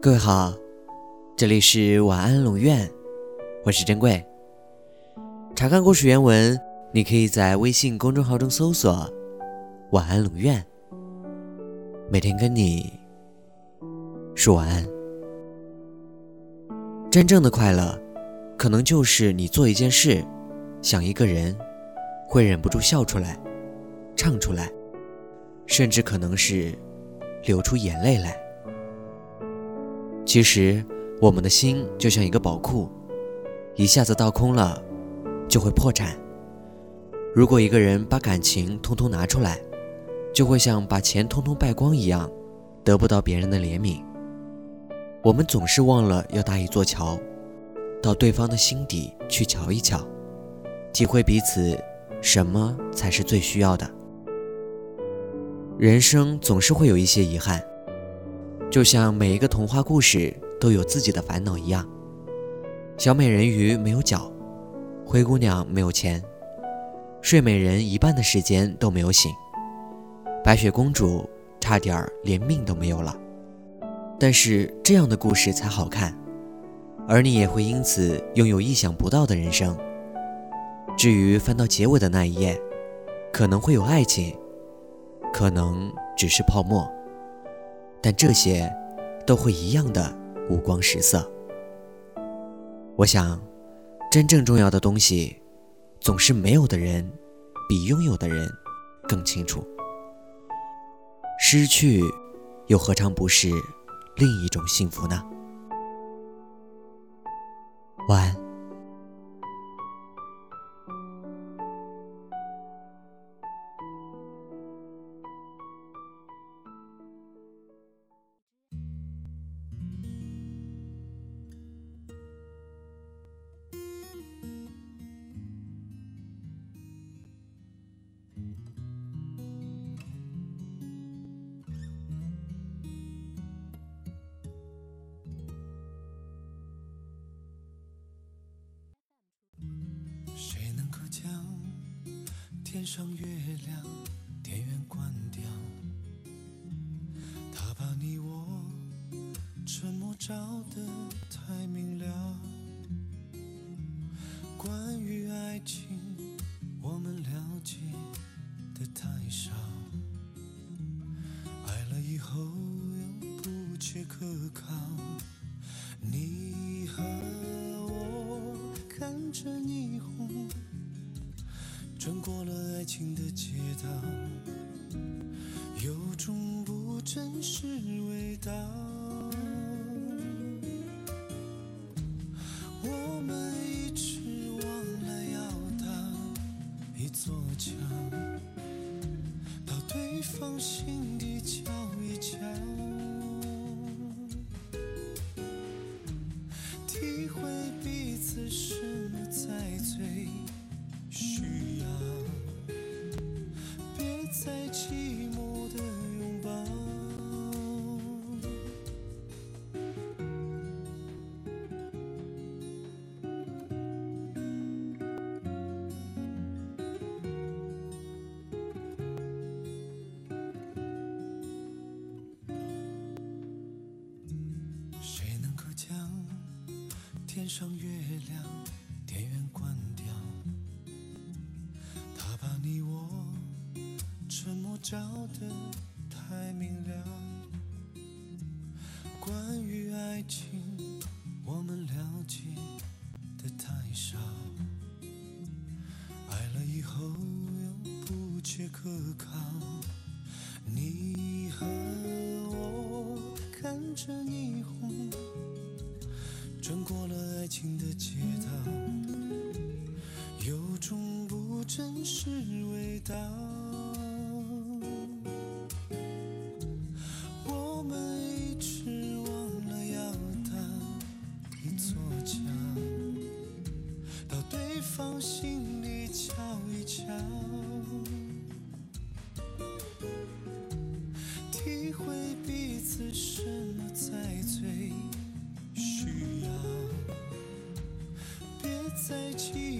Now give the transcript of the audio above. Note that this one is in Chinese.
各位好，这里是晚安龙院，我是珍贵。查看故事原文，你可以在微信公众号中搜索“晚安龙院”，每天跟你说晚安。真正的快乐，可能就是你做一件事，想一个人，会忍不住笑出来，唱出来，甚至可能是流出眼泪来。其实，我们的心就像一个宝库，一下子倒空了，就会破产。如果一个人把感情通通拿出来，就会像把钱通通败光一样，得不到别人的怜悯。我们总是忘了要搭一座桥，到对方的心底去瞧一瞧，体会彼此什么才是最需要的。人生总是会有一些遗憾。就像每一个童话故事都有自己的烦恼一样，小美人鱼没有脚，灰姑娘没有钱，睡美人一半的时间都没有醒，白雪公主差点连命都没有了。但是这样的故事才好看，而你也会因此拥有意想不到的人生。至于翻到结尾的那一页，可能会有爱情，可能只是泡沫。但这些都会一样的五光十色。我想，真正重要的东西，总是没有的人比拥有的人更清楚。失去，又何尝不是另一种幸福呢？晚安。天上月亮，电源关掉，他把你我沉默照得太明了。关于爱情，我们了解的太少，爱了以后又不切可靠。你和我看着霓虹。穿过了爱情的街道，有种不真实味道。在寂寞的拥抱。谁能够将天上月亮照得太明了。关于爱情，我们了解的太少。爱了以后又不切可靠。你和我看着霓虹，穿过了爱情的街道，放心里瞧一瞧。体会彼此什么才最需要，别再寂